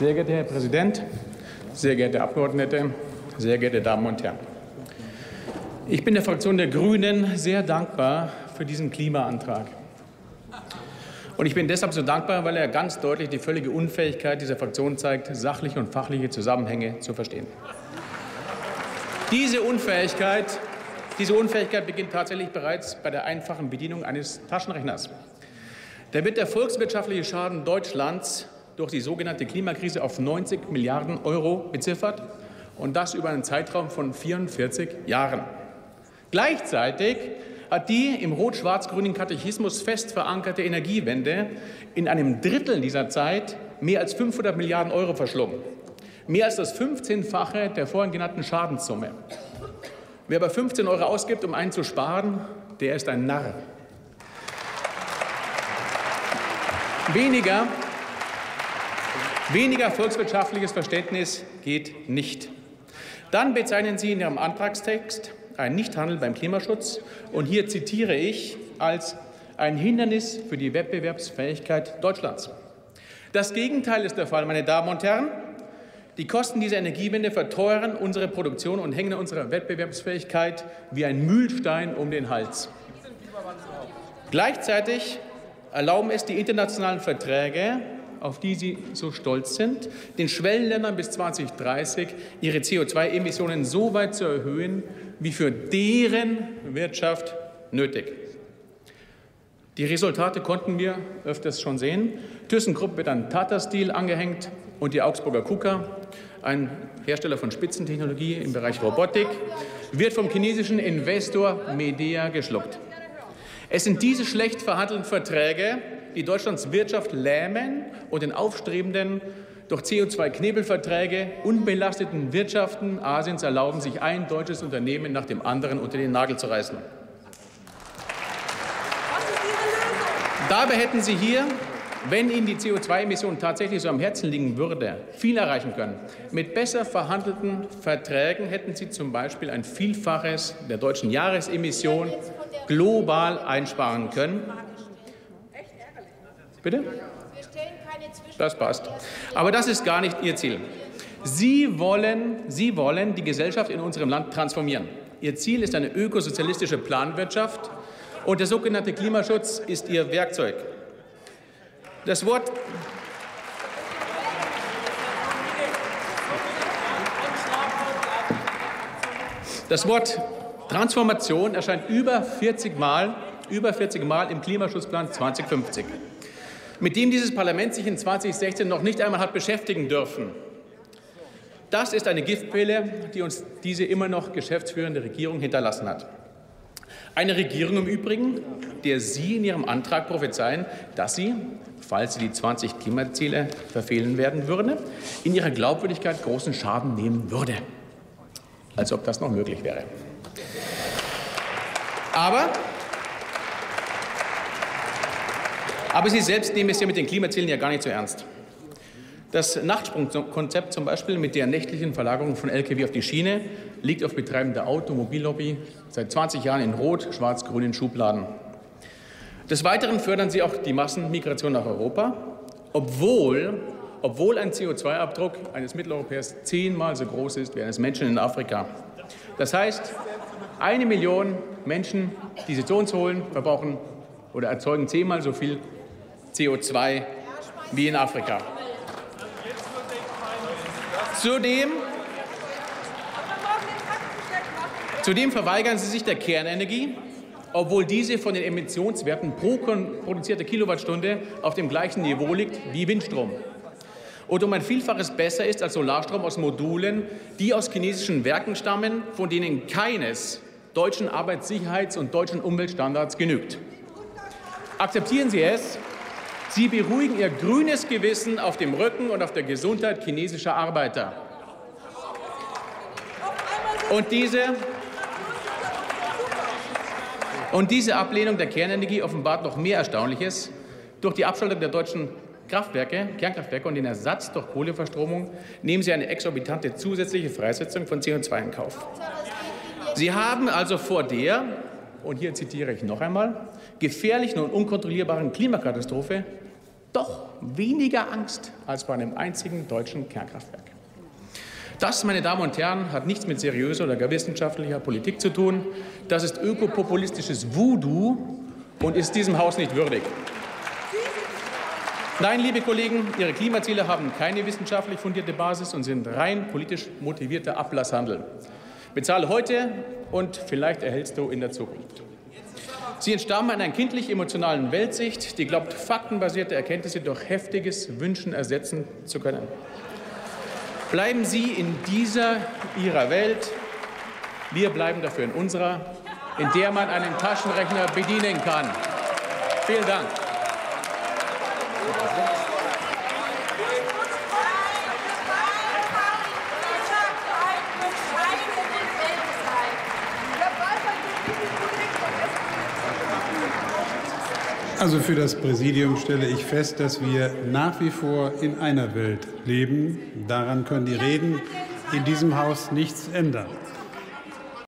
Sehr geehrter Herr Präsident, sehr geehrte Abgeordnete, sehr geehrte Damen und Herren! Ich bin der Fraktion der Grünen sehr dankbar für diesen Klimaantrag. Und ich bin deshalb so dankbar, weil er ganz deutlich die völlige Unfähigkeit dieser Fraktion zeigt, sachliche und fachliche Zusammenhänge zu verstehen. Diese Unfähigkeit, diese Unfähigkeit beginnt tatsächlich bereits bei der einfachen Bedienung eines Taschenrechners. Da wird der volkswirtschaftliche Schaden Deutschlands durch die sogenannte Klimakrise auf 90 Milliarden Euro beziffert und das über einen Zeitraum von 44 Jahren. Gleichzeitig hat die im rot-schwarz-grünen Katechismus fest verankerte Energiewende in einem Drittel dieser Zeit mehr als 500 Milliarden Euro verschlungen. Mehr als das 15-fache der vorhin genannten Schadenssumme. Wer aber 15 Euro ausgibt, um einen zu sparen, der ist ein Narr. Weniger, weniger volkswirtschaftliches Verständnis geht nicht. Dann bezeichnen Sie in Ihrem Antragstext ein Nichthandeln beim Klimaschutz und hier zitiere ich als ein Hindernis für die Wettbewerbsfähigkeit Deutschlands. Das Gegenteil ist der Fall, meine Damen und Herren. Die Kosten dieser Energiewende verteuern unsere Produktion und hängen unserer Wettbewerbsfähigkeit wie ein Mühlstein um den Hals. Gleichzeitig erlauben es die internationalen Verträge, auf die Sie so stolz sind, den Schwellenländern bis 2030 ihre CO2-Emissionen so weit zu erhöhen, wie für deren Wirtschaft nötig. Die Resultate konnten wir öfters schon sehen. ThyssenKrupp wird an Tata Steel angehängt und die Augsburger KUKA, ein Hersteller von Spitzentechnologie im Bereich Robotik, wird vom chinesischen Investor Medea geschluckt. Es sind diese schlecht verhandelten Verträge, die Deutschlands Wirtschaft lähmen und den aufstrebenden, durch CO2-Knebelverträge unbelasteten Wirtschaften Asiens erlauben, sich ein deutsches Unternehmen nach dem anderen unter den Nagel zu reißen. Dabei hätten Sie hier, wenn Ihnen die CO2-Emissionen tatsächlich so am Herzen liegen würde, viel erreichen können. Mit besser verhandelten Verträgen hätten Sie zum Beispiel ein Vielfaches der deutschen Jahresemissionen global einsparen können. Bitte? Das passt. Aber das ist gar nicht Ihr Ziel. Sie wollen, Sie wollen die Gesellschaft in unserem Land transformieren. Ihr Ziel ist eine ökosozialistische Planwirtschaft und der sogenannte Klimaschutz ist Ihr Werkzeug. Das Wort Das Wort Transformation erscheint über 40 Mal, über 40 Mal im Klimaschutzplan 2050 mit dem dieses Parlament sich in 2016 noch nicht einmal hat beschäftigen dürfen. Das ist eine Giftpille, die uns diese immer noch geschäftsführende Regierung hinterlassen hat. Eine Regierung im Übrigen, der Sie in Ihrem Antrag prophezeien, dass sie, falls sie die 20 Klimaziele verfehlen werden würde, in ihrer Glaubwürdigkeit großen Schaden nehmen würde. Als ob das noch möglich wäre. Aber Aber Sie selbst nehmen es ja mit den Klimazielen ja gar nicht so ernst. Das Nachtsprungkonzept zum Beispiel mit der nächtlichen Verlagerung von Lkw auf die Schiene liegt auf Betreiben der Automobillobby seit 20 Jahren in rot, schwarz-grünen Schubladen. Des Weiteren fördern sie auch die Massenmigration nach Europa, obwohl, obwohl ein CO2-Abdruck eines Mitteleuropäers zehnmal so groß ist wie eines Menschen in Afrika. Das heißt, eine Million Menschen, die sie zu uns holen, verbrauchen oder erzeugen zehnmal so viel CO2 wie in Afrika. Zudem, zudem verweigern sie sich der Kernenergie, obwohl diese von den Emissionswerten pro produzierte Kilowattstunde auf dem gleichen Niveau liegt wie Windstrom und um ein Vielfaches besser ist als Solarstrom aus Modulen, die aus chinesischen Werken stammen, von denen keines deutschen Arbeitssicherheits- und deutschen Umweltstandards genügt. Akzeptieren Sie es, Sie beruhigen Ihr grünes Gewissen auf dem Rücken und auf der Gesundheit chinesischer Arbeiter. Und diese, und diese Ablehnung der Kernenergie offenbart noch mehr Erstaunliches. Durch die Abschaltung der deutschen Kraftwerke, Kernkraftwerke und den Ersatz durch Kohleverstromung nehmen Sie eine exorbitante zusätzliche Freisetzung von CO2 in Kauf. Sie haben also vor der, und hier zitiere ich noch einmal, gefährlichen und unkontrollierbaren Klimakatastrophe doch weniger Angst als bei einem einzigen deutschen Kernkraftwerk. Das, meine Damen und Herren, hat nichts mit seriöser oder gar wissenschaftlicher Politik zu tun. Das ist ökopopulistisches Voodoo und ist diesem Haus nicht würdig. Nein, liebe Kollegen, Ihre Klimaziele haben keine wissenschaftlich fundierte Basis und sind rein politisch motivierter Ablasshandel. Bezahle heute und vielleicht erhältst du in der Zukunft. Sie entstammen einer kindlich-emotionalen Weltsicht, die glaubt, faktenbasierte Erkenntnisse durch heftiges Wünschen ersetzen zu können. Bleiben Sie in dieser Ihrer Welt. Wir bleiben dafür in unserer, in der man einen Taschenrechner bedienen kann. Vielen Dank. Also für das Präsidium stelle ich fest, dass wir nach wie vor in einer Welt leben. Daran können die Reden in diesem Haus nichts ändern.